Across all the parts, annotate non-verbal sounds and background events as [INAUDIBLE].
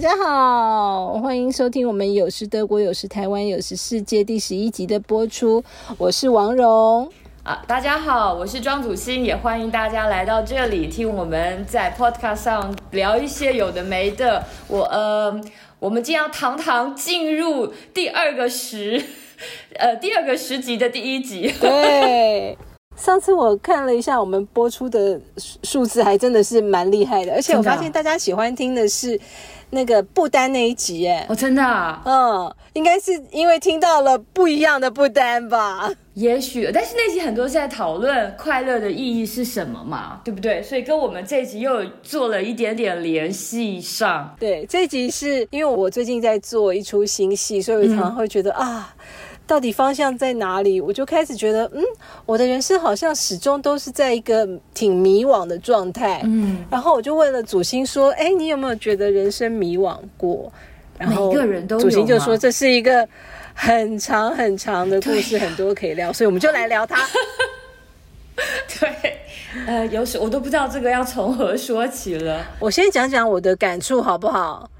家好，欢迎收听我们有时德国，有时台湾，有时世界第十一集的播出。我是王蓉啊，大家好，我是庄祖欣，也欢迎大家来到这里听我们在 Podcast 上聊一些有的没的。我呃，我们将要堂堂进入第二个十，呃，第二个十集的第一集。对。上次我看了一下我们播出的数字，还真的是蛮厉害的，而且我发现大家喜欢听的是那个不丹那一集，哎，哦，真的，啊，嗯，应该是因为听到了不一样的不丹吧？也许，但是那集很多是在讨论快乐的意义是什么嘛，对不对？所以跟我们这集又做了一点点联系上。对，这集是因为我最近在做一出新戏，所以我常常会觉得啊。到底方向在哪里？我就开始觉得，嗯，我的人生好像始终都是在一个挺迷惘的状态。嗯，然后我就问了祖星说：“哎，你有没有觉得人生迷惘过？”然后每个人都祖星就说：“这是一个很长很长的故事，[LAUGHS] 很多可以聊，所以我们就来聊它。[LAUGHS] ”对，呃，有时我都不知道这个要从何说起了。我先讲讲我的感触好不好？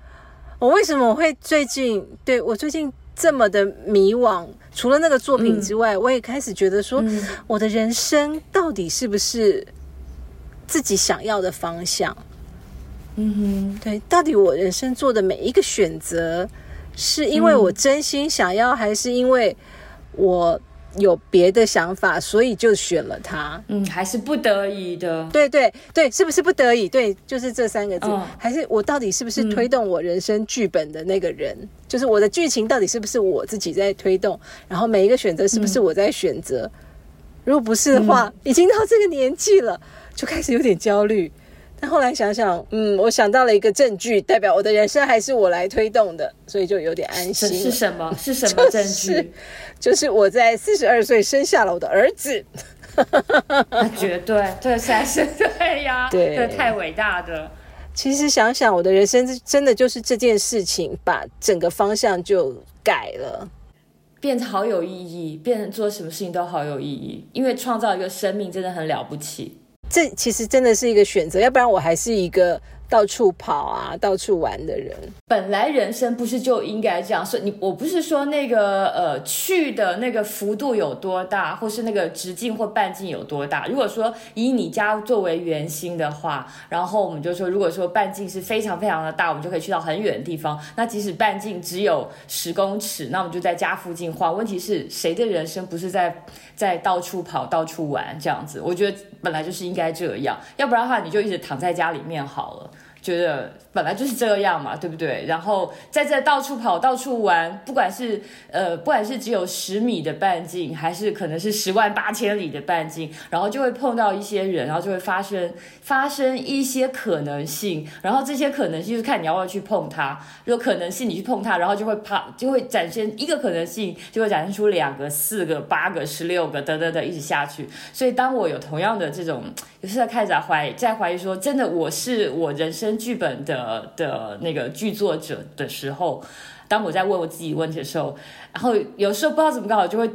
我为什么会最近对我最近这么的迷惘？除了那个作品之外，我也开始觉得说，我的人生到底是不是自己想要的方向？嗯哼，对，到底我人生做的每一个选择，是因为我真心想要，还是因为我？有别的想法，所以就选了他。嗯，还是不得已的。对对对，是不是不得已？对，就是这三个字。还是我到底是不是推动我人生剧本的那个人？就是我的剧情到底是不是我自己在推动？然后每一个选择是不是我在选择？如果不是的话，已经到这个年纪了，就开始有点焦虑。但后来想想，嗯，我想到了一个证据，代表我的人生还是我来推动的，所以就有点安心。是什么？[LAUGHS] 是什么证据？就是我在四十二岁生下了我的儿子。绝对，这才是对呀，[LAUGHS] 对，太伟大的。其实想想，我的人生真的就是这件事情，把整个方向就改了，变得好有意义，变成做什么事情都好有意义，因为创造一个生命真的很了不起。这其实真的是一个选择，要不然我还是一个。到处跑啊，到处玩的人，本来人生不是就应该这样？所以你我不是说那个呃去的那个幅度有多大，或是那个直径或半径有多大。如果说以你家作为圆心的话，然后我们就说，如果说半径是非常非常的大，我们就可以去到很远的地方。那即使半径只有十公尺，那我们就在家附近晃。问题是谁的人生不是在在到处跑、到处玩这样子？我觉得本来就是应该这样，要不然的话你就一直躺在家里面好了。觉得本来就是这样嘛，对不对？然后在这到处跑、到处玩，不管是呃，不管是只有十米的半径，还是可能是十万八千里的半径，然后就会碰到一些人，然后就会发生发生一些可能性，然后这些可能性就是看你要不要去碰它。如果可能性你去碰它，然后就会怕，就会展现一个可能性，就会展现出两个、四个、八个、十六个，等等等，一直下去。所以当我有同样的这种，有时候开始怀疑，在怀疑说，真的我是我人生。剧本的呃的那个剧作者的时候，当我在问我自己问题的时候，然后有时候不知道怎么搞，就会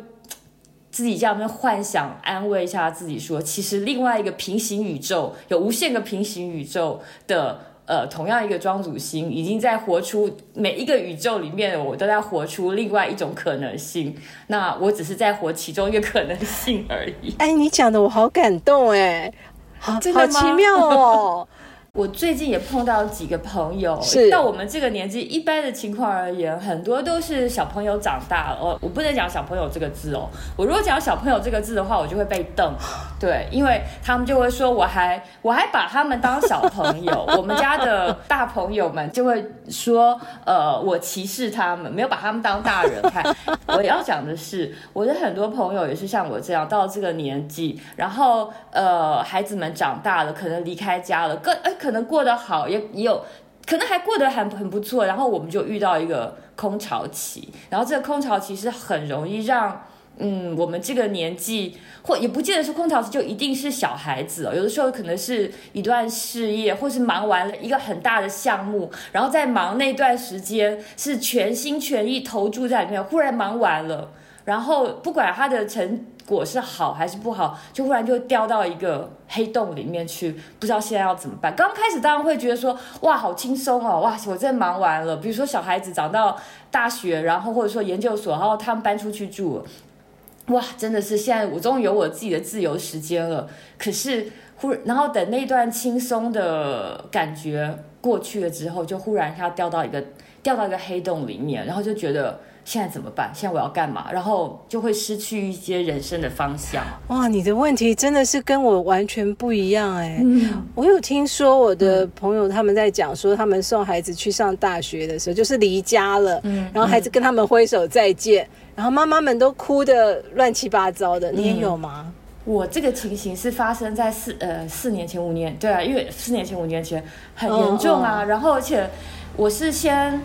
自己这样幻想安慰一下自己，说其实另外一个平行宇宙有无限个平行宇宙的呃同样一个庄主星已经在活出每一个宇宙里面，我都在活出另外一种可能性。那我只是在活其中一个可能性而已。哎，你讲的我好感动哎，好好奇妙哦。我最近也碰到几个朋友，到我们这个年纪，一般的情况而言，很多都是小朋友长大了。我我不能讲小朋友这个字哦，我如果讲小朋友这个字的话，我就会被瞪。对，因为他们就会说，我还我还把他们当小朋友。[LAUGHS] 我们家的大朋友们就会说，呃，我歧视他们，没有把他们当大人看。我要讲的是，我的很多朋友也是像我这样，到这个年纪，然后呃，孩子们长大了，可能离开家了，更哎。可能过得好，也也有可能还过得很很不错，然后我们就遇到一个空巢期，然后这个空巢期是很容易让，嗯，我们这个年纪或也不见得是空巢期就一定是小孩子哦，有的时候可能是一段事业，或是忙完了一个很大的项目，然后在忙那段时间是全心全意投注在里面，忽然忙完了，然后不管他的成果是好还是不好，就忽然就掉到一个。黑洞里面去，不知道现在要怎么办。刚开始当然会觉得说，哇，好轻松哦，哇，我真忙完了。比如说小孩子长到大学，然后或者说研究所，然后他们搬出去住，哇，真的是现在我终于有我自己的自由时间了。可是忽然然后等那段轻松的感觉过去了之后，就忽然要掉到一个掉到一个黑洞里面，然后就觉得。现在怎么办？现在我要干嘛？然后就会失去一些人生的方向。哇，你的问题真的是跟我完全不一样哎！我有听说我的朋友他们在讲说，他们送孩子去上大学的时候，就是离家了，嗯，然后孩子跟他们挥手再见，然后妈妈们都哭的乱七八糟的。你也有吗？我这个情形是发生在四呃四年前五年，对啊，因为四年前五年前很严重啊。然后而且我是先。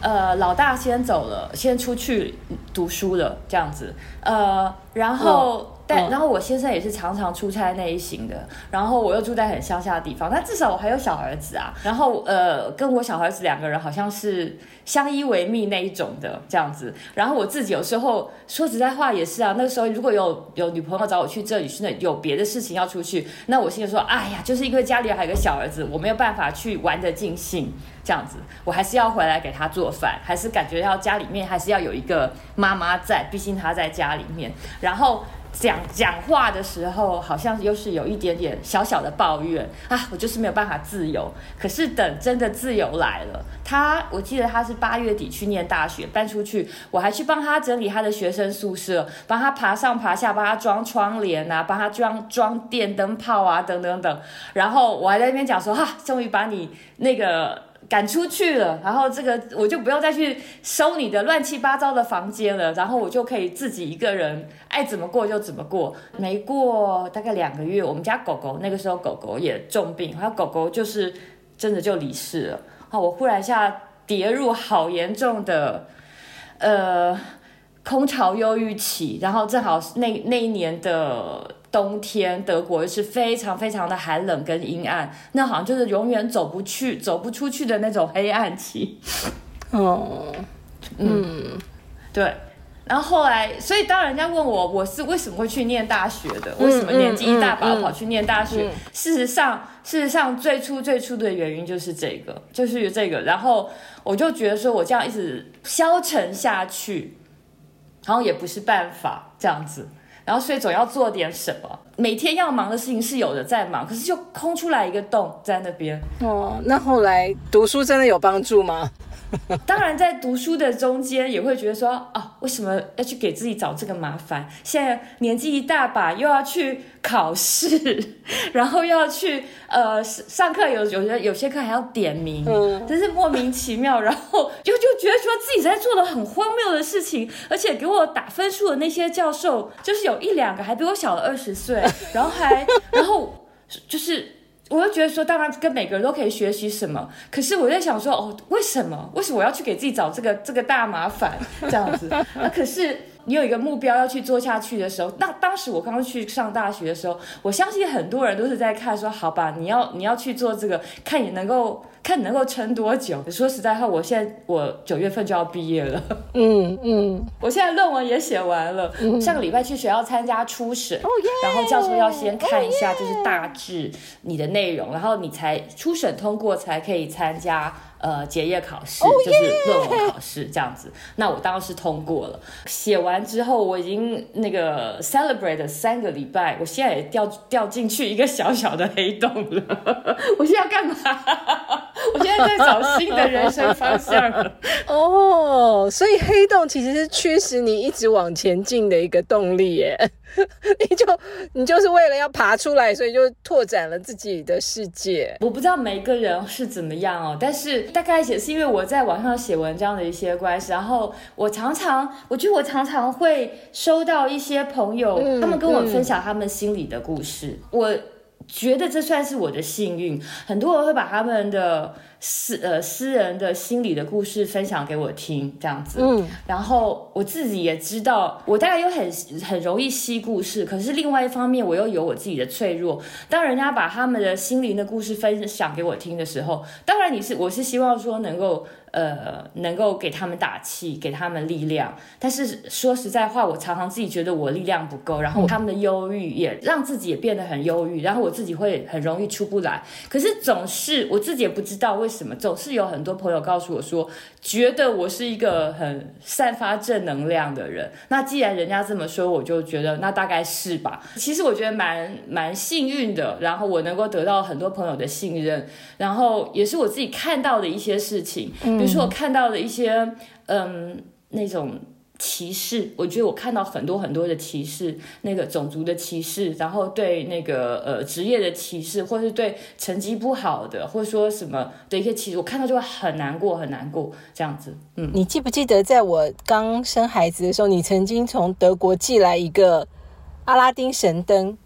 呃，老大先走了，先出去读书了，这样子。呃，然后。但然后我先生也是常常出差那一型的，然后我又住在很乡下的地方，但至少我还有小儿子啊。然后呃，跟我小儿子两个人好像是相依为命那一种的这样子。然后我自己有时候说实在话也是啊，那个时候如果有有女朋友找我去这里去那有别的事情要出去，那我心里说，哎呀，就是因为家里还有个小儿子，我没有办法去玩得尽兴这样子，我还是要回来给他做饭，还是感觉要家里面还是要有一个妈妈在，毕竟他在家里面，然后。讲讲话的时候，好像又是有一点点小小的抱怨啊，我就是没有办法自由。可是等真的自由来了，他我记得他是八月底去念大学，搬出去，我还去帮他整理他的学生宿舍，帮他爬上爬下，帮他装窗帘啊，帮他装装电灯泡啊，等等等。然后我还在那边讲说，哈，终于把你那个。赶出去了，然后这个我就不用再去收你的乱七八糟的房间了，然后我就可以自己一个人爱怎么过就怎么过。没过大概两个月，我们家狗狗那个时候狗狗也重病，然后狗狗就是真的就离世了。好，我忽然下跌入好严重的呃空巢忧郁期，然后正好那那一年的。冬天德国是非常非常的寒冷跟阴暗，那好像就是永远走不去、走不出去的那种黑暗期。哦，嗯，对。然后后来，所以当人家问我我是为什么会去念大学的，为什么年纪一大把跑去念大学？事实上，事实上最初最初的原因就是这个，就是这个。然后我就觉得说我这样一直消沉下去，然后也不是办法，这样子。然后，所以总要做点什么。每天要忙的事情是有的在忙，可是就空出来一个洞在那边。哦，那后来读书真的有帮助吗？[LAUGHS] 当然，在读书的中间也会觉得说，哦，为什么要去给自己找这个麻烦？现在年纪一大把，又要去考试，[LAUGHS] 然后又要去呃上课，有有些有些课还要点名，真是莫名其妙。然后就就觉得说自己在做的很荒谬的事情，而且给我打分数的那些教授，就是有一两个还比我小了二十岁，然后还然后就是。我就觉得说，当然跟每个人都可以学习什么，可是我在想说，哦，为什么？为什么我要去给自己找这个这个大麻烦这样子？那可是你有一个目标要去做下去的时候，那当时我刚刚去上大学的时候，我相信很多人都是在看说，好吧，你要你要去做这个，看你能够。看你能够撑多久。说实在话，我现在我九月份就要毕业了。嗯嗯，我现在论文也写完了。[LAUGHS] 上个礼拜去学校参加初审，然后教授要先看一下，就是大致你的内容，然后你才初审通过才可以参加。呃，结业考试就是论文考试这样子，那我当时通过了。写完之后，我已经那个 celebrate 三个礼拜，我现在也掉掉进去一个小小的黑洞了。[LAUGHS] 我现在要干嘛？[LAUGHS] 我现在在找新的人生方向了。[LAUGHS] 哦，所以黑洞其实是驱使你一直往前进的一个动力耶。[LAUGHS] 你就你就是为了要爬出来，所以就拓展了自己的世界。我不知道每个人是怎么样哦，但是大概也是因为我在网上写文章的一些关系，然后我常常，我觉得我常常会收到一些朋友，他们跟我分享他们心里的故事，我觉得这算是我的幸运。很多人会把他们的。私呃私人的心理的故事分享给我听，这样子，嗯，然后我自己也知道，我大概又很很容易吸故事，可是另外一方面，我又有我自己的脆弱。当人家把他们的心灵的故事分享给我听的时候，当然你是我是希望说能够呃，能够给他们打气，给他们力量。但是说实在话，我常常自己觉得我力量不够，然后他们的忧郁也让自己也变得很忧郁，然后我自己会很容易出不来。可是总是我自己也不知道为什么，总是有很多朋友告诉我说，觉得我是一个很散发正能量的人。那既然人家这么说，我就觉得那大概是吧。其实我觉得蛮蛮幸运的，然后我能够得到很多朋友的信任，然后也是我自己看到的一些事情。比如说我看到的一些，嗯，那种歧视，我觉得我看到很多很多的歧视，那个种族的歧视，然后对那个呃职业的歧视，或是对成绩不好的，或者说什么的一些歧视，我看到就会很难过，很难过这样子。嗯，你记不记得在我刚生孩子的时候，你曾经从德国寄来一个阿拉丁神灯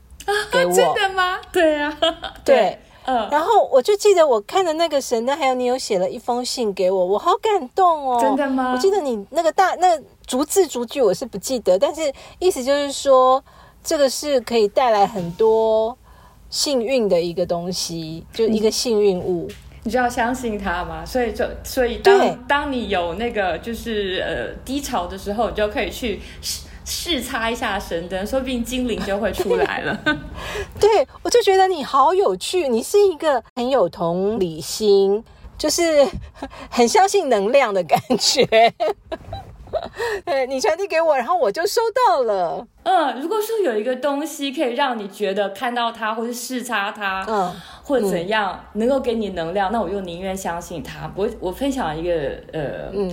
给我？真的吗？对啊，对。嗯，然后我就记得我看的那个神灯，还有你有写了一封信给我，我好感动哦。真的吗？我记得你那个大那逐字逐句我是不记得，但是意思就是说，这个是可以带来很多幸运的一个东西，就一个幸运物。你就要相信它嘛。所以就所以当当你有那个就是呃低潮的时候，你就可以去。试擦一下神灯，说不定精灵就会出来了。[LAUGHS] 对，我就觉得你好有趣，你是一个很有同理心，就是很相信能量的感觉。对你传递给我，然后我就收到了。嗯，如果说有一个东西可以让你觉得看到它，或是试擦它，嗯，或者怎样，能够给你能量，那我就宁愿相信它。我我分享一个呃，嗯。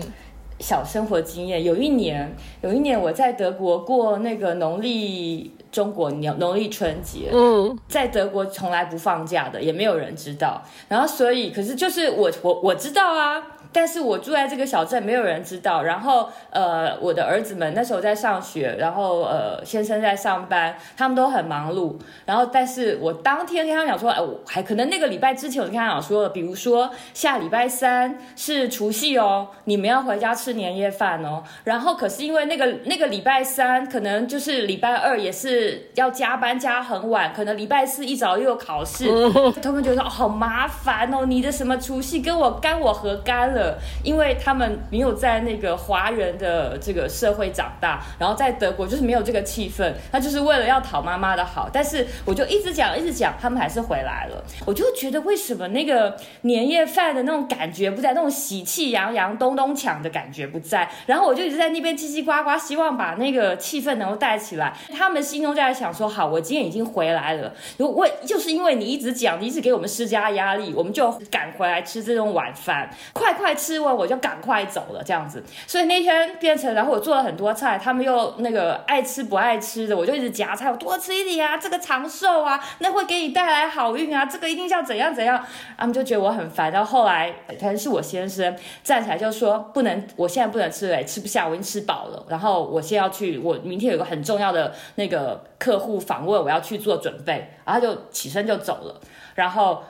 小生活经验，有一年，有一年我在德国过那个农历中国年农历春节，嗯，在德国从来不放假的，也没有人知道。然后所以，可是就是我我我知道啊。但是我住在这个小镇，没有人知道。然后，呃，我的儿子们那时候在上学，然后呃，先生在上班，他们都很忙碌。然后，但是我当天跟他讲说，哎，我还可能那个礼拜之前，我就跟他讲说，比如说下礼拜三是除夕哦，你们要回家吃年夜饭哦。然后，可是因为那个那个礼拜三可能就是礼拜二也是要加班加很晚，可能礼拜四一早又有考试，[LAUGHS] 他们觉得哦好麻烦哦，你的什么除夕跟我干我何干了？因为他们没有在那个华人的这个社会长大，然后在德国就是没有这个气氛，他就是为了要讨妈妈的好。但是我就一直讲一直讲，他们还是回来了。我就觉得为什么那个年夜饭的那种感觉不在，那种喜气洋洋、咚咚锵的感觉不在。然后我就一直在那边叽叽呱呱，希望把那个气氛能够带起来。他们心中就在想说：好，我今天已经回来了。如果就是因为你一直讲，你一直给我们施加压力，我们就赶回来吃这种晚饭，快快。吃完我就赶快走了，这样子，所以那天变成，然后我做了很多菜，他们又那个爱吃不爱吃的，我就一直夹菜，我多吃一点啊，这个长寿啊，那会给你带来好运啊，这个一定要怎样怎样，他们就觉得我很烦。然后后来可能是我先生站起来就说不能，我现在不能吃了，吃不下，我已经吃饱了。然后我先要去，我明天有个很重要的那个客户访问，我要去做准备，然后就起身就走了，然后。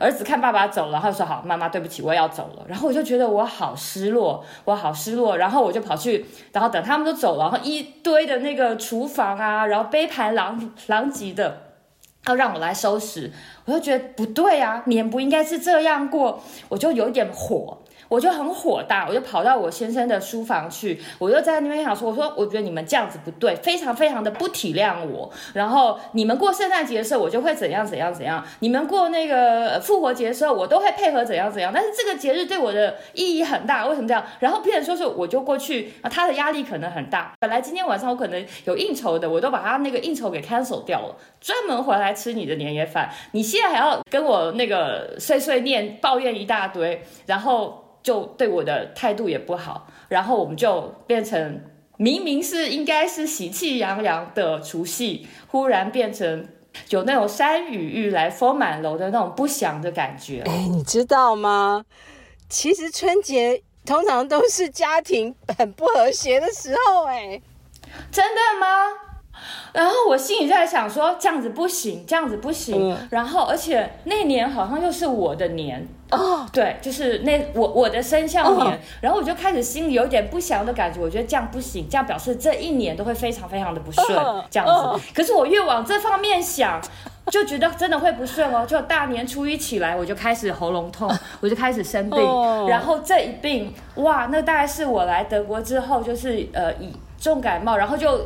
儿子看爸爸走了，然后说：“好，妈妈，对不起，我也要走了。”然后我就觉得我好失落，我好失落。然后我就跑去，然后等他们都走了，然后一堆的那个厨房啊，然后杯盘狼狼藉的，要让我来收拾。我就觉得不对啊，年不应该是这样过，我就有点火。我就很火大，我就跑到我先生的书房去，我就在那边想说，我说我觉得你们这样子不对，非常非常的不体谅我。然后你们过圣诞节的时候，我就会怎样怎样怎样；你们过那个复活节的时候，我都会配合怎样怎样。但是这个节日对我的意义很大，为什么这样？然后别人说是我就过去，他的压力可能很大。本来今天晚上我可能有应酬的，我都把他那个应酬给 cancel 掉了，专门回来吃你的年夜饭。你现在还要跟我那个碎碎念抱怨一大堆，然后。就对我的态度也不好，然后我们就变成明明是应该是喜气洋洋的除夕，忽然变成有那种山雨欲来风满楼的那种不祥的感觉。哎，你知道吗？其实春节通常都是家庭很不和谐的时候。哎，真的吗？然后我心里就在想说，这样子不行，这样子不行。然后，而且那年好像又是我的年哦，对，就是那我我的生肖年。然后我就开始心里有点不祥的感觉，我觉得这样不行，这样表示这一年都会非常非常的不顺，这样子。可是我越往这方面想，就觉得真的会不顺哦。就大年初一起来，我就开始喉咙痛，[LAUGHS] 我就开始生病，然后这一病，哇，那大概是我来德国之后，就是呃以重感冒，然后就。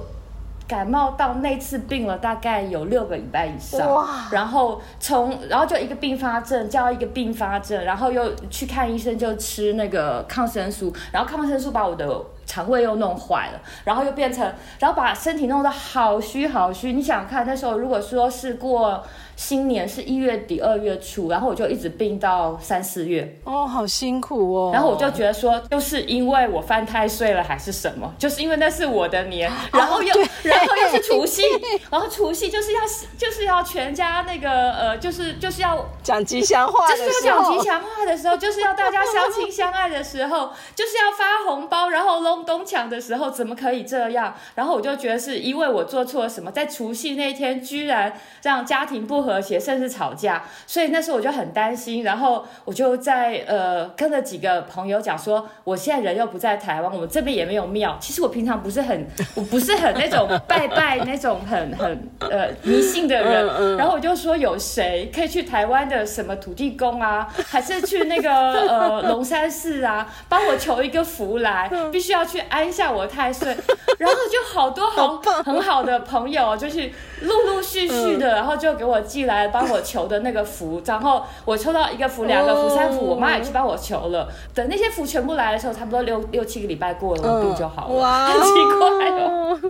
感冒到那次病了，大概有六个礼拜以上，然后从然后就一个并发症叫一个并发症，然后又去看医生就吃那个抗生素，然后抗生素把我的肠胃又弄坏了，然后又变成，然后把身体弄得好虚好虚。你想看那时候如果说是过。新年是一月底二月初，然后我就一直病到三四月。哦，好辛苦哦。然后我就觉得说，就是因为我犯太岁了，还是什么？就是因为那是我的年，然后又然后又是除夕，[LAUGHS] 然后除夕就是要就是要全家那个呃，就是就是要讲吉祥话，就是要讲吉祥话的时候，就是要大家相亲相爱的时候，就是要发红包，然后隆咚抢的时候，怎么可以这样？然后我就觉得是因为我做错了什么，在除夕那一天居然让家庭不。和谐，甚至吵架，所以那时候我就很担心，然后我就在呃跟着几个朋友讲说，我现在人又不在台湾，我们这边也没有庙。其实我平常不是很，[LAUGHS] 我不是很那种拜拜那种很很呃迷信的人。然后我就说有谁可以去台湾的什么土地公啊，还是去那个呃龙山寺啊，帮我求一个福来，必须要去安下我太岁。然后就好多好 [LAUGHS] 很好的朋友，就是陆陆续续的，然后就给我。寄来帮我求的那个符，然后我抽到一个符、两个符、三符，我妈也去帮我求了。等那些符全部来的时候，差不多六六七个礼拜过了，病就好了。哇 [LAUGHS] 很奇怪哦。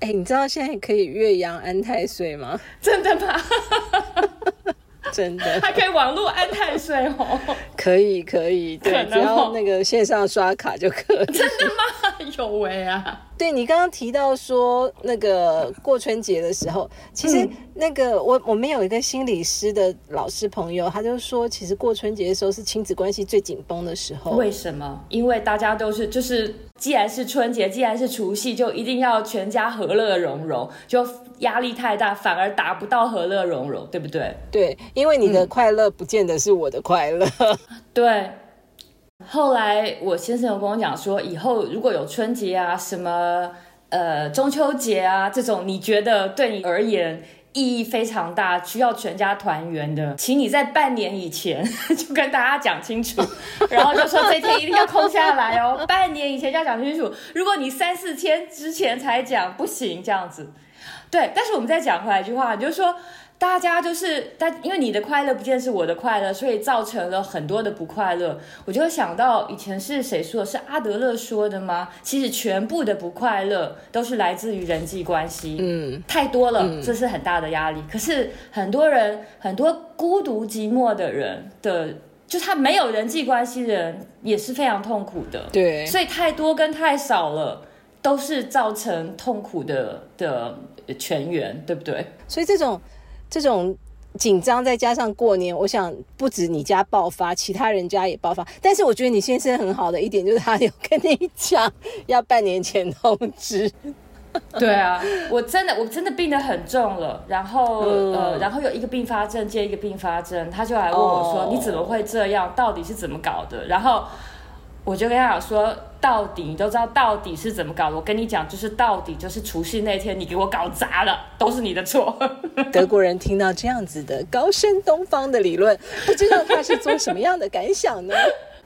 哎，你知道现在可以岳阳安太岁吗？真的吗？[LAUGHS] 真的，还可以网络安太岁哦。可以可以，对，只要那个线上刷卡就可以。真的吗？[LAUGHS] 有为啊！对你刚刚提到说那个过春节的时候，其实那个我我们有一个心理师的老师朋友，他就说，其实过春节的时候是亲子关系最紧绷的时候。为什么？因为大家都是就是，既然是春节，既然是除夕，就一定要全家和乐融融，就压力太大，反而达不到和乐融融，对不对？对，因为你的快乐不见得是我的快乐。[LAUGHS] 对。后来我先生有跟我讲说，以后如果有春节啊、什么呃中秋节啊这种，你觉得对你而言意义非常大，需要全家团圆的，请你在半年以前 [LAUGHS] 就跟大家讲清楚，[LAUGHS] 然后就说这天一定要空下来哦，半年以前就要讲清楚。如果你三四天之前才讲，不行这样子。对，但是我们再讲回来一句话，就是说。大家就是，但因为你的快乐不见是我的快乐，所以造成了很多的不快乐。我就想到以前是谁说的？是阿德勒说的吗？其实全部的不快乐都是来自于人际关系，嗯，太多了，这是很大的压力。可是很多人，很多孤独寂寞的人的，就他没有人际关系的人也是非常痛苦的。对，所以太多跟太少了都是造成痛苦的的全员，对不对？所以这种。这种紧张再加上过年，我想不止你家爆发，其他人家也爆发。但是我觉得你先生很好的一点就是他有跟你讲要半年前通知。[LAUGHS] 对啊，我真的我真的病得很重了，然后呃，然后有一个并发症接一个并发症，他就来问我说你怎么会这样？到底是怎么搞的？然后。我就跟他讲说，到底你都知道到底是怎么搞的。我跟你讲，就是到底就是除夕那天你给我搞砸了，都是你的错。[LAUGHS] 德国人听到这样子的高深东方的理论，不知道他是做什么样的感想呢？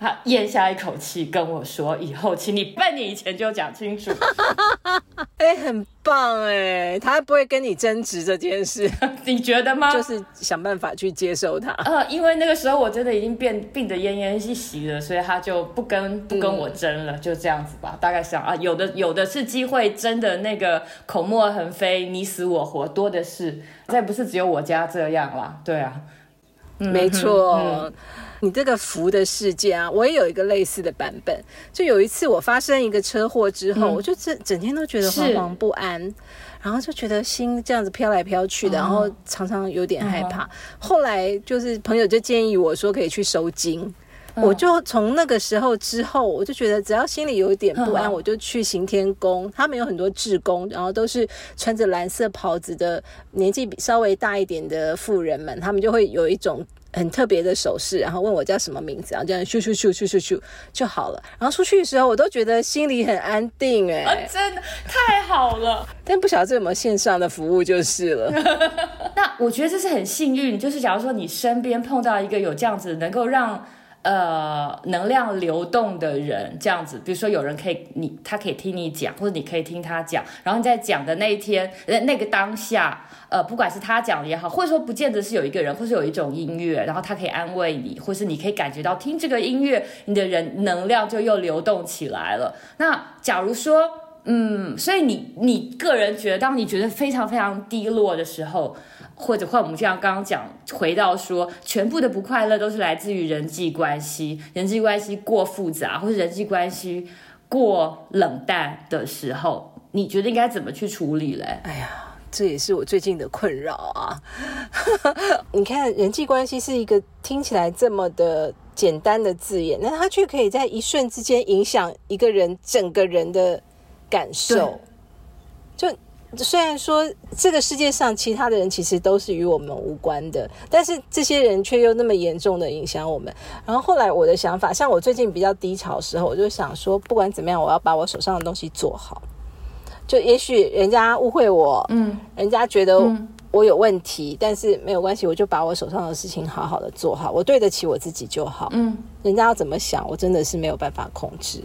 他咽下一口气跟我说：“以后，请你半年以前就讲清楚。[LAUGHS] ”哎，很棒哎，他不会跟你争执这件事，[LAUGHS] 你觉得吗？就是想办法去接受他。呃，因为那个时候我真的已经变病得奄奄一息了，所以他就不跟不跟我争了，就这样子吧。大概想啊，有的有的是机会，真的那个口沫横飞，你死我活多的是。再不是只有我家这样啦，对啊，没错。你这个福的事件啊，我也有一个类似的版本。就有一次我发生一个车祸之后，我就整整天都觉得惶惶不安，然后就觉得心这样子飘来飘去的，然后常常有点害怕。后来就是朋友就建议我说可以去收金，我就从那个时候之后，我就觉得只要心里有一点不安，我就去行天宫。他们有很多志工，然后都是穿着蓝色袍子的年纪稍微大一点的妇人们，他们就会有一种。很特别的手势，然后问我叫什么名字，然后这样咻咻咻咻咻咻就好了。然后出去的时候，我都觉得心里很安定，哎，真的太好了。但不晓得这有没有线上的服务就是了。[LAUGHS] 那我觉得这是很幸运，就是假如说你身边碰到一个有这样子能够让。呃，能量流动的人这样子，比如说有人可以你他可以听你讲，或者你可以听他讲，然后你在讲的那一天，呃，那个当下，呃，不管是他讲的也好，或者说不见得是有一个人，或是有一种音乐，然后他可以安慰你，或是你可以感觉到听这个音乐，你的人能量就又流动起来了。那假如说，嗯，所以你你个人觉得，当你觉得非常非常低落的时候。或者换我们这样刚刚讲，回到说，全部的不快乐都是来自于人际关系，人际关系过复杂，或是人际关系过冷淡的时候，你觉得应该怎么去处理嘞？哎呀，这也是我最近的困扰啊！[LAUGHS] 你看，人际关系是一个听起来这么的简单的字眼，那它却可以在一瞬之间影响一个人整个人的感受，就。虽然说这个世界上其他的人其实都是与我们无关的，但是这些人却又那么严重的影响我们。然后后来我的想法，像我最近比较低潮的时候，我就想说，不管怎么样，我要把我手上的东西做好。就也许人家误会我，嗯，人家觉得我有问题，但是没有关系，我就把我手上的事情好好的做好，我对得起我自己就好。嗯，人家要怎么想，我真的是没有办法控制。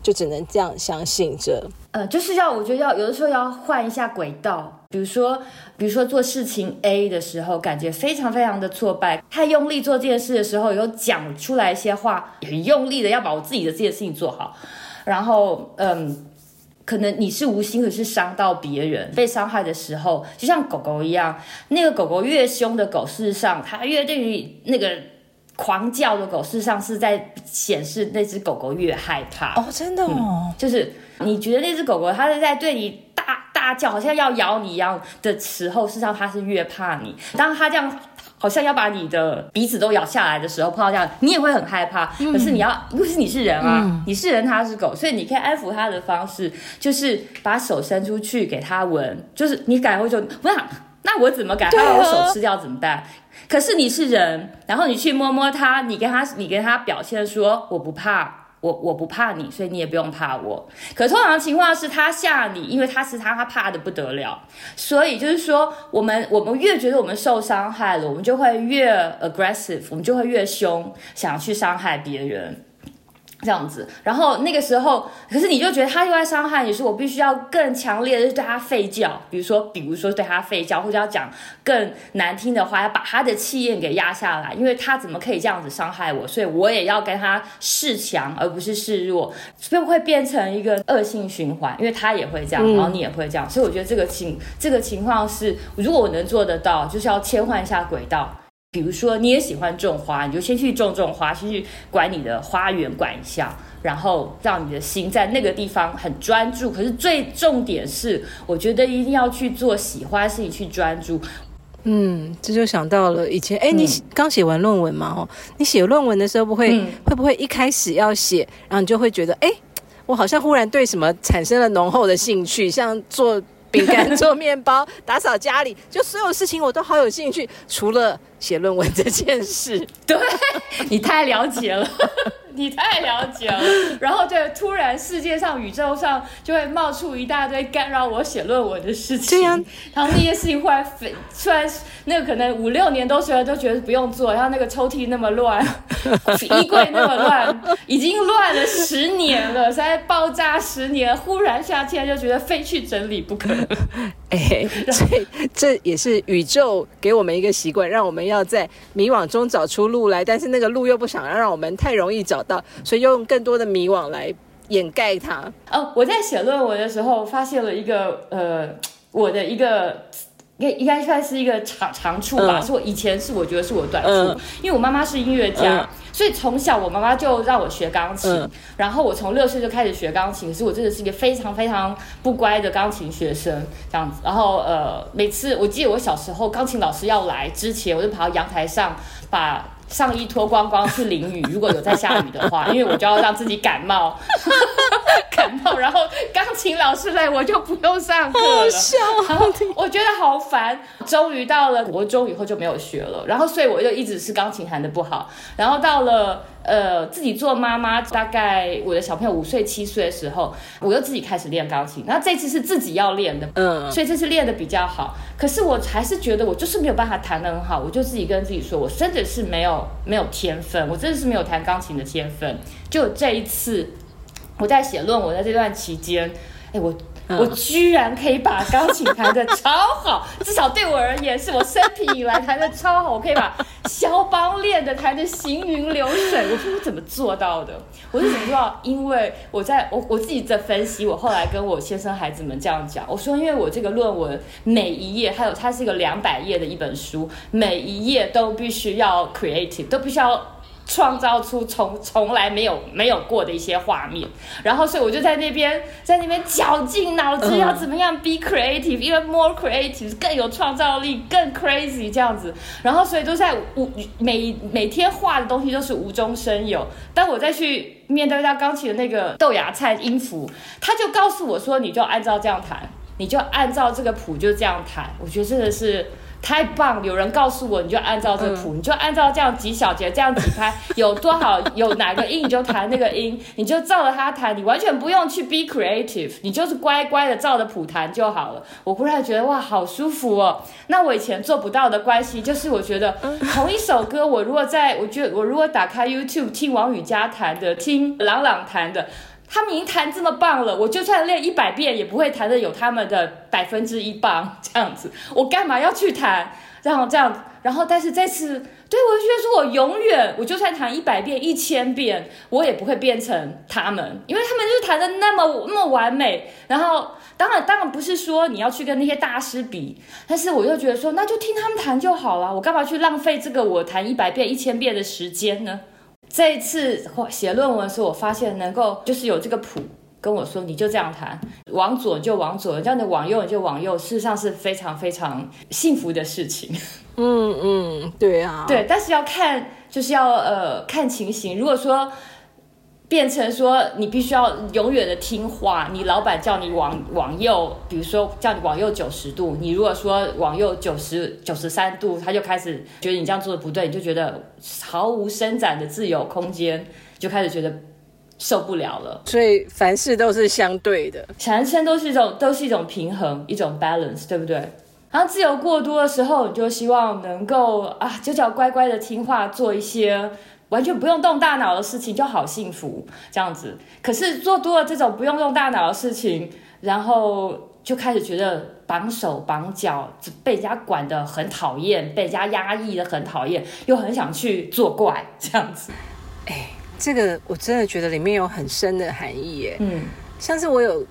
就只能这样相信着，呃，就是要我觉得要有的时候要换一下轨道，比如说，比如说做事情 A 的时候，感觉非常非常的挫败，太用力做这件事的时候，有讲出来一些话，很用力的要把我自己的这件事情做好，然后，嗯，可能你是无心的是伤到别人，被伤害的时候，就像狗狗一样，那个狗狗越凶的狗，事实上它越对于那个。狂叫的狗，事实上是在显示那只狗狗越害怕哦，真的哦，就是你觉得那只狗狗它是在对你大大叫，好像要咬你一样的时候，事实上它是越怕你。当它这样好像要把你的鼻子都咬下来的时候，碰到这样，你也会很害怕。可是你要，因为是你是人啊，你是人，它是狗，所以你可以安抚它的方式就是把手伸出去给它闻，就是你敢会就不想，那我怎么敢？它把我手吃掉怎么办？可是你是人，然后你去摸摸它，你跟他，你跟他表现说我不怕，我我不怕你，所以你也不用怕我。可通常情况是他吓你，因为他是他，他怕的不得了。所以就是说，我们我们越觉得我们受伤害了，我们就会越 aggressive，我们就会越凶，想要去伤害别人。这样子，然后那个时候，可是你就觉得他又在伤害你，说我必须要更强烈的对他吠叫，比如说，比如说对他吠叫，或者要讲更难听的话，要把他的气焰给压下来，因为他怎么可以这样子伤害我，所以我也要跟他示强，而不是示弱，所以会变成一个恶性循环，因为他也会这样，然后你也会这样，所以我觉得这个情这个情况是，如果我能做得到，就是要切换一下轨道。比如说，你也喜欢种花，你就先去种种花，先去管你的花园，管一下，然后让你的心在那个地方很专注。可是最重点是，我觉得一定要去做喜欢事情，去专注。嗯，这就想到了以前，哎，你刚写完论文嘛？哦，你写论文的时候，不会会不会一开始要写，然后你就会觉得，哎，我好像忽然对什么产生了浓厚的兴趣，像做。饼干、做面包、打扫家里，就所有事情我都好有兴趣，除了写论文这件事。[LAUGHS] 对你太了解了。你太了解了，[LAUGHS] 然后就突然世界上、宇宙上就会冒出一大堆干扰我写论文的事情，这样，然后那些事情忽然飞，突然那个可能五六年都觉得都觉得不用做，然后那个抽屉那么乱，衣柜那么乱，已经乱了十年了，在爆炸十年，忽然夏天就觉得非去整理不可。[LAUGHS] 哎，所以这也是宇宙给我们一个习惯，让我们要在迷惘中找出路来，但是那个路又不想让我们太容易找到，所以用更多的迷惘来掩盖它。哦，我在写论文的时候发现了一个呃，我的一个应该应该算是一个长长处吧，是我以前是我觉得是我短处，因为我妈妈是音乐家。所以从小我妈妈就让我学钢琴，然后我从六岁就开始学钢琴。可是我真的是一个非常非常不乖的钢琴学生，这样子。然后呃，每次我记得我小时候钢琴老师要来之前，我就跑到阳台上把上衣脱光光去淋雨。[LAUGHS] 如果有在下雨的话，因为我就要让自己感冒。[LAUGHS] 感冒，然后钢琴老师来我就不用上课了，然后我觉得好烦。终于到了国中以后就没有学了，然后所以我就一直是钢琴弹的不好，然后到了。呃，自己做妈妈，大概我的小朋友五岁七岁的时候，我又自己开始练钢琴。然后这次是自己要练的，嗯，所以这次练的比较好。可是我还是觉得我就是没有办法弹的很好，我就自己跟自己说，我真的是没有没有天分，我真的是没有弹钢琴的天分。就这一次，我在写论文的这段期间，哎，我。我居然可以把钢琴弹得超好，至少对我而言是我生平以来弹得超好。我可以把肖邦练的弹得行云流水。我说我怎么做到的？我是怎么做到？因为我在我我自己在分析。我后来跟我先生孩子们这样讲，我说因为我这个论文每一页，还有它是一个两百页的一本书，每一页都必须要 creative，都必须要。创造出从从来没有没有过的一些画面，然后所以我就在那边在那边绞尽脑汁要怎么样 be creative，even more creative，更有创造力，更 crazy 这样子，然后所以都在无每每天画的东西都是无中生有。当我再去面对到钢琴的那个豆芽菜音符，他就告诉我说，你就按照这样弹，你就按照这个谱就这样弹。我觉得真的是。太棒！有人告诉我，你就按照这谱，你就按照这样几小节，这样几拍，[LAUGHS] 有多好，有哪个音你就弹那个音，你就照着它弹，你完全不用去 be creative，你就是乖乖的照着谱弹就好了。我忽然觉得哇，好舒服哦！那我以前做不到的关系，就是我觉得同一首歌，我如果在，我觉得我如果打开 YouTube 听王宇佳弹的，听朗朗弹的。他们已经弹这么棒了，我就算练一百遍也不会弹的有他们的百分之一棒 [LAUGHS] 这样子。我干嘛要去弹？然后这样，然后但是这次，对我就觉得说我永远，我就算弹一百遍、一千遍，我也不会变成他们，因为他们就是弹的那么那么完美。然后当然当然不是说你要去跟那些大师比，但是我又觉得说那就听他们弹就好了，我干嘛去浪费这个我弹一百遍、一千遍的时间呢？这一次写论文的时候，我发现能够就是有这个谱跟我说，你就这样弹，往左就往左，这样的往右你就往右，事实上是非常非常幸福的事情。嗯嗯，对啊，对，但是要看就是要呃看情形，如果说。变成说你必须要永远的听话，你老板叫你往往右，比如说叫你往右九十度，你如果说往右九十九十三度，他就开始觉得你这样做的不对，你就觉得毫无伸展的自由空间，就开始觉得受不了了。所以凡事都是相对的，人生都是一种都是一种平衡，一种 balance，对不对？然后自由过多的时候，你就希望能够啊，就叫乖乖的听话，做一些。完全不用动大脑的事情就好幸福，这样子。可是做多了这种不用用大脑的事情，然后就开始觉得绑手绑脚，被人家管的很讨厌，被人家压抑的很讨厌，又很想去作怪这样子。哎，这个我真的觉得里面有很深的含义耶。嗯，像是我有。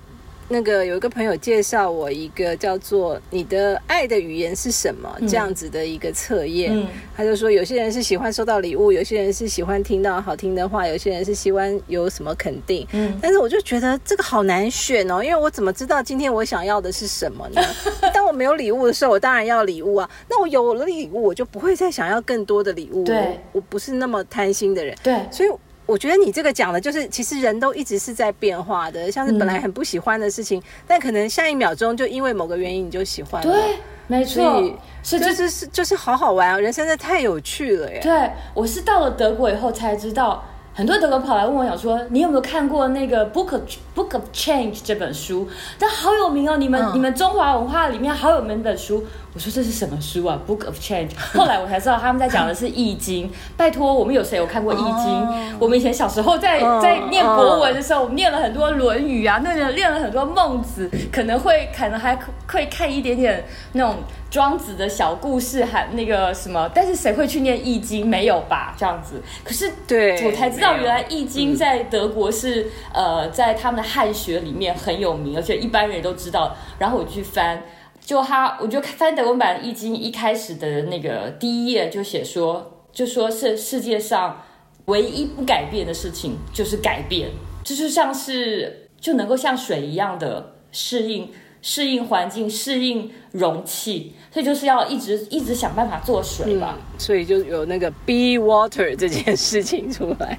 那个有一个朋友介绍我一个叫做“你的爱的语言是什么”这样子的一个测验，他就说有些人是喜欢收到礼物，有些人是喜欢听到好听的话，有些人是喜欢有什么肯定。嗯，但是我就觉得这个好难选哦，因为我怎么知道今天我想要的是什么呢？[LAUGHS] 当我没有礼物的时候，我当然要礼物啊。那我有了礼物，我就不会再想要更多的礼物。对，我不是那么贪心的人。对，所以。我觉得你这个讲的，就是其实人都一直是在变化的，像是本来很不喜欢的事情，但可能下一秒钟就因为某个原因你就喜欢了。对，没错，是就是是就是好好玩啊，人生的太有趣了耶。对，我是到了德国以后才知道。很多德国跑来问我，想说你有没有看过那个《Book of Book of Change》这本书？但好有名哦，你们你们中华文化里面好有名的书。我说这是什么书啊，《Book of Change [LAUGHS]》。后来我才知道他们在讲的是《易经》。[LAUGHS] 拜托，我们有谁有看过《易经》？我们以前小时候在在念国文的时候，我们念了很多《论语》啊，那个念了很多《孟子》，可能会可能还会看一点点那种。庄子的小故事，还那个什么，但是谁会去念《易经》？没有吧？这样子。可是，对我才知道，原来《易经》在德国是呃，在他们的汉学里面很有名，而且一般人都知道。然后我去翻，就他，我就翻德文版《易经》，一开始的那个第一页就写说，就说是世界上唯一不改变的事情就是改变，就是像是就能够像水一样的适应。适应环境，适应容器，所以就是要一直一直想办法做水吧。所以就有那个 be water 这件事情出来。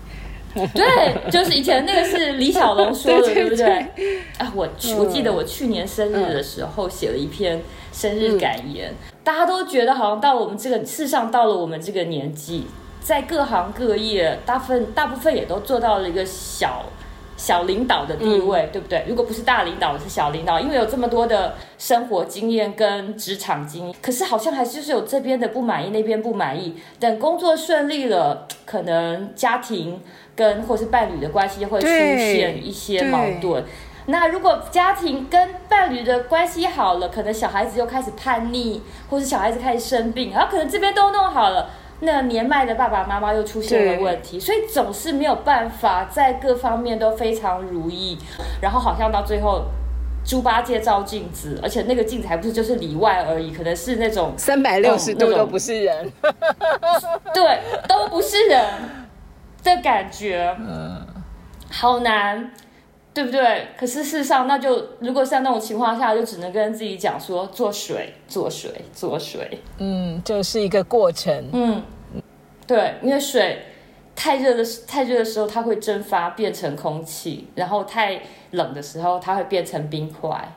[LAUGHS] 对，就是以前那个是李小龙说的，[LAUGHS] 对不对？啊，我我记得我去年生日的时候写了一篇生日感言，大家都觉得好像到了我们这个，世上到了我们这个年纪，在各行各业，大部分大部分也都做到了一个小。小领导的地位，对不对？如果不是大领导，是小领导，因为有这么多的生活经验跟职场经验，可是好像还是有这边的不满意，那边不满意。等工作顺利了，可能家庭跟或是伴侣的关系会出现一些矛盾。那如果家庭跟伴侣的关系好了，可能小孩子又开始叛逆，或是小孩子开始生病，然后可能这边都弄好了。那年迈的爸爸妈妈又出现了问题，所以总是没有办法在各方面都非常如意，然后好像到最后猪八戒照镜子，而且那个镜子还不是就是里外而已，可能是那种三百六十度都不是人，对，都不是人的感觉，嗯，好难，对不对？可是事实上，那就如果像那种情况下，就只能跟自己讲说做水，做水，做水，嗯，就是一个过程，嗯。对，因为水太热的太热的时候，它会蒸发变成空气；然后太冷的时候，它会变成冰块。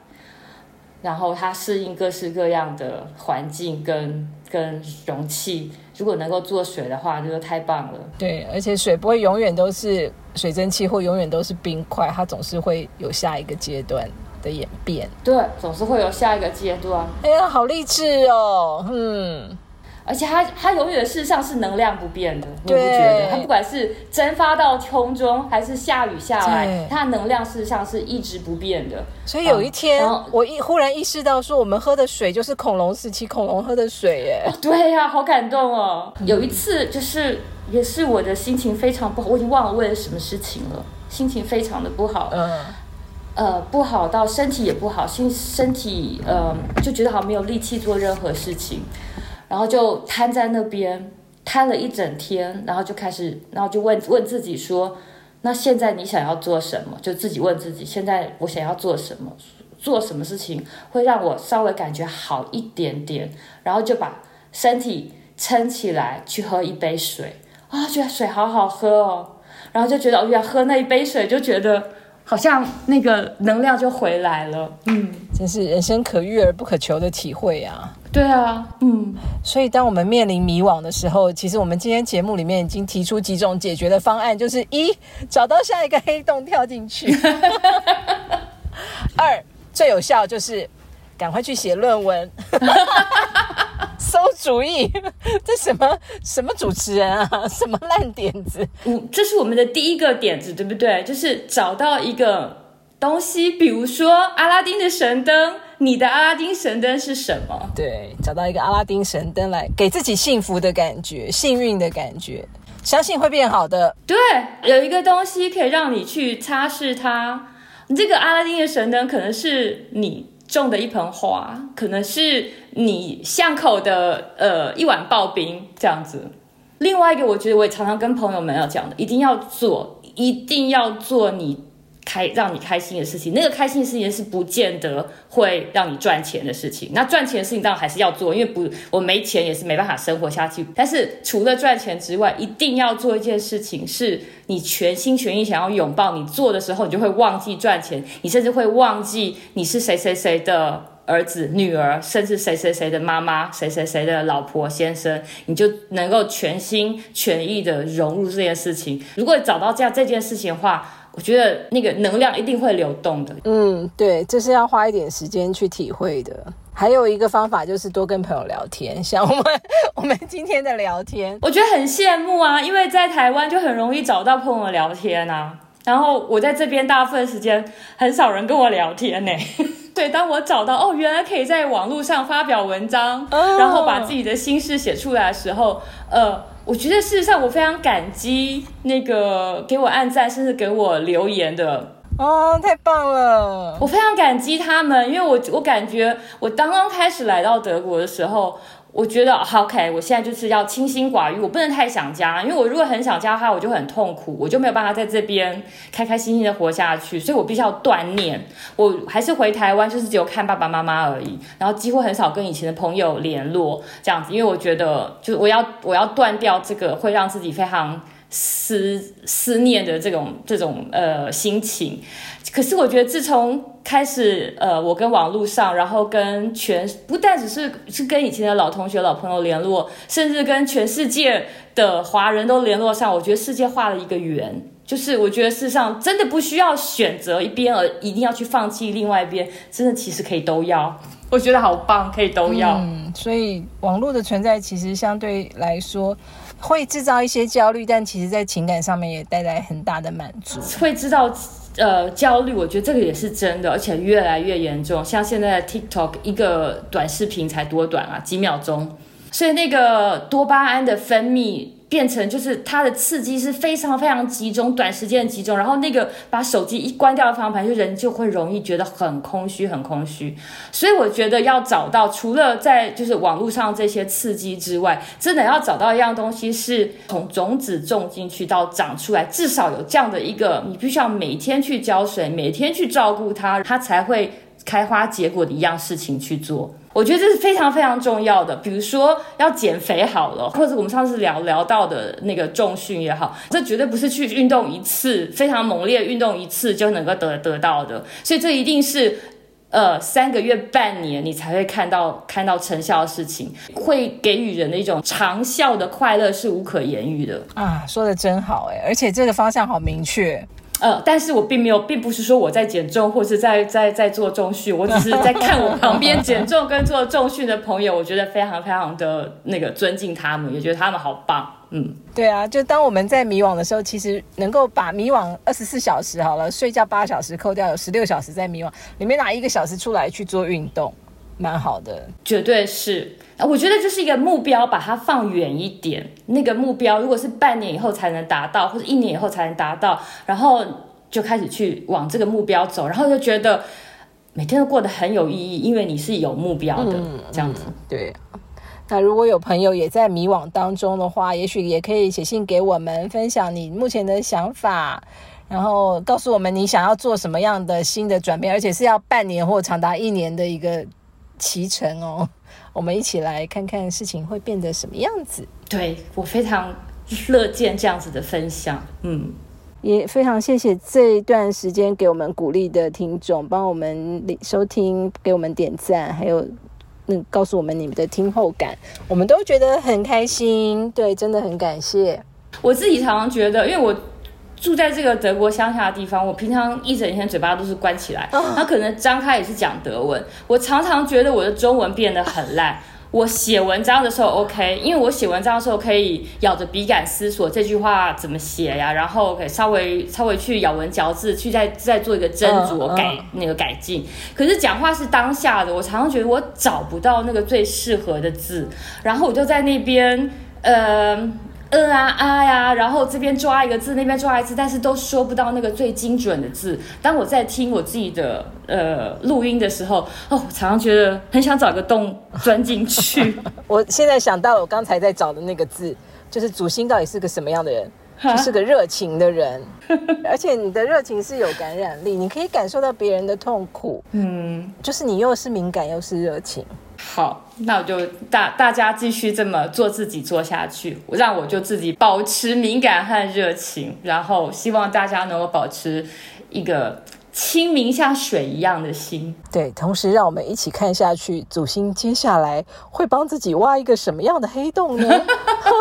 然后它适应各式各样的环境跟跟容器。如果能够做水的话，那就太棒了。对，而且水不会永远都是水蒸气，或永远都是冰块，它总是会有下一个阶段的演变。对，总是会有下一个阶段。哎呀，好励志哦！嗯。而且它它永远事实上是能量不变的，你不觉得？它不管是蒸发到空中，还是下雨下来，它能量事实上是一直不变的。所以有一天，我一忽然意识到，说我们喝的水就是恐龙时期恐龙喝的水，耶！对呀，好感动哦。有一次，就是也是我的心情非常不好，我已经忘了为了什么事情了，心情非常的不好。嗯，呃，不好到身体也不好，心身体呃就觉得好像没有力气做任何事情。然后就瘫在那边，瘫了一整天，然后就开始，然后就问问自己说：“那现在你想要做什么？”就自己问自己：“现在我想要做什么？做什么事情会让我稍微感觉好一点点？”然后就把身体撑起来，去喝一杯水啊，觉得水好好喝哦。然后就觉得，哦，原来喝那一杯水，就觉得好像那个能量就回来了。嗯，真是人生可遇而不可求的体会啊。对啊，嗯，所以当我们面临迷惘的时候，其实我们今天节目里面已经提出几种解决的方案，就是一找到下一个黑洞跳进去，[LAUGHS] 二最有效就是赶快去写论文，[LAUGHS] 馊主意，这什么什么主持人啊，什么烂点子？嗯，这是我们的第一个点子，对不对？就是找到一个东西，比如说阿拉丁的神灯。你的阿拉丁神灯是什么？对，找到一个阿拉丁神灯来给自己幸福的感觉、幸运的感觉，相信会变好的。对，有一个东西可以让你去擦拭它。这个阿拉丁的神灯可能是你种的一盆花，可能是你巷口的呃一碗刨冰这样子。另外一个，我觉得我也常常跟朋友们要讲的，一定要做，一定要做你。开让你开心的事情，那个开心的事情是不见得会让你赚钱的事情。那赚钱的事情当然还是要做，因为不我没钱也是没办法生活下去。但是除了赚钱之外，一定要做一件事情，是你全心全意想要拥抱。你做的时候，你就会忘记赚钱，你甚至会忘记你是谁谁谁的儿子、女儿，甚至谁谁谁的妈妈、谁谁谁的老婆、先生，你就能够全心全意的融入这件事情。如果找到这样这件事情的话，我觉得那个能量一定会流动的。嗯，对，这是要花一点时间去体会的。还有一个方法就是多跟朋友聊天，像我们我们今天的聊天，我觉得很羡慕啊，因为在台湾就很容易找到朋友聊天啊。然后我在这边大部分时间很少人跟我聊天呢。[LAUGHS] 对，当我找到哦，原来可以在网络上发表文章，然后把自己的心事写出来的时候，呃。我觉得事实上，我非常感激那个给我按赞，甚至给我留言的哦，太棒了！我非常感激他们，因为我我感觉我刚刚开始来到德国的时候。我觉得，OK，我现在就是要清心寡欲，我不能太想家，因为我如果很想家的话，我就很痛苦，我就没有办法在这边开开心心的活下去，所以我必须要锻炼。我还是回台湾，就是只有看爸爸妈妈而已，然后几乎很少跟以前的朋友联络这样子，因为我觉得，就是我要我要断掉这个会让自己非常思思念的这种这种呃心情。可是我觉得自从开始呃，我跟网络上，然后跟全不但只是是跟以前的老同学、老朋友联络，甚至跟全世界的华人都联络上，我觉得世界画了一个圆。就是我觉得世上真的不需要选择一边，而一定要去放弃另外一边，真的其实可以都要。我觉得好棒，可以都要。嗯，所以网络的存在其实相对来说会制造一些焦虑，但其实在情感上面也带来很大的满足。会制造呃焦虑，我觉得这个也是真的，而且越来越严重。像现在的 TikTok 一个短视频才多短啊，几秒钟，所以那个多巴胺的分泌。变成就是它的刺激是非常非常集中，短时间集中，然后那个把手机一关掉的方向盘，就人就会容易觉得很空虚，很空虚。所以我觉得要找到除了在就是网络上这些刺激之外，真的要找到一样东西，是从种子种进去到长出来，至少有这样的一个，你必须要每天去浇水，每天去照顾它，它才会开花结果的一样事情去做。我觉得这是非常非常重要的，比如说要减肥好了，或者我们上次聊聊到的那个重训也好，这绝对不是去运动一次非常猛烈运动一次就能够得得到的，所以这一定是呃三个月半年你才会看到看到成效的事情，会给予人的一种长效的快乐是无可言喻的啊，说的真好哎，而且这个方向好明确。呃，但是我并没有，并不是说我在减重或是在在在做重训，我只是在看我旁边减重跟做重训的朋友，我觉得非常非常的那个尊敬他们，也觉得他们好棒。嗯，对啊，就当我们在迷惘的时候，其实能够把迷惘二十四小时好了，睡觉八小时扣掉，有十六小时在迷惘，里面拿一个小时出来去做运动，蛮好的，绝对是。我觉得就是一个目标，把它放远一点。那个目标如果是半年以后才能达到，或者一年以后才能达到，然后就开始去往这个目标走，然后就觉得每天都过得很有意义，因为你是有目标的。这样子，对。那如果有朋友也在迷惘当中的话，也许也可以写信给我们，分享你目前的想法，然后告诉我们你想要做什么样的新的转变，而且是要半年或长达一年的一个骑程哦。我们一起来看看事情会变得什么样子。对我非常乐见这样子的分享，嗯，也非常谢谢这一段时间给我们鼓励的听众，帮我们收听，给我们点赞，还有那告诉我们你们的听后感，我们都觉得很开心。对，真的很感谢。我自己常常觉得，因为我。住在这个德国乡下的地方，我平常一整天嘴巴都是关起来，他可能张开也是讲德文。我常常觉得我的中文变得很烂。[LAUGHS] 我写文章的时候 OK，因为我写文章的时候可以咬着笔杆思索这句话怎么写呀，然后可以稍微稍微去咬文嚼字，去再再做一个斟酌改那个改进。可是讲话是当下的，我常常觉得我找不到那个最适合的字，然后我就在那边呃。嗯啊啊呀，然后这边抓一个字，那边抓一个字，但是都说不到那个最精准的字。当我在听我自己的呃录音的时候，哦，常常觉得很想找个洞 [LAUGHS] 钻进去。[LAUGHS] 我现在想到了我刚才在找的那个字，就是主心到底是个什么样的人？[LAUGHS] 就是个热情的人，而且你的热情是有感染力，你可以感受到别人的痛苦。嗯，就是你又是敏感又是热情。好，那我就大大家继续这么做自己做下去，让我就自己保持敏感和热情，然后希望大家能够保持一个。清明像水一样的心，对，同时让我们一起看下去，祖星接下来会帮自己挖一个什么样的黑洞呢？[LAUGHS]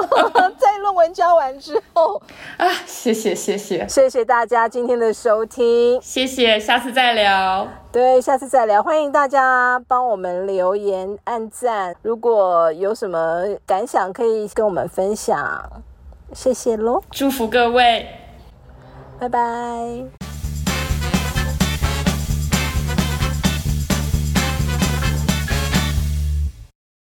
[LAUGHS] 在论文交完之后。啊，谢谢谢谢。谢谢大家今天的收听，谢谢，下次再聊，对，下次再聊，欢迎大家帮我们留言、按赞，如果有什么感想可以跟我们分享，谢谢喽，祝福各位，拜拜。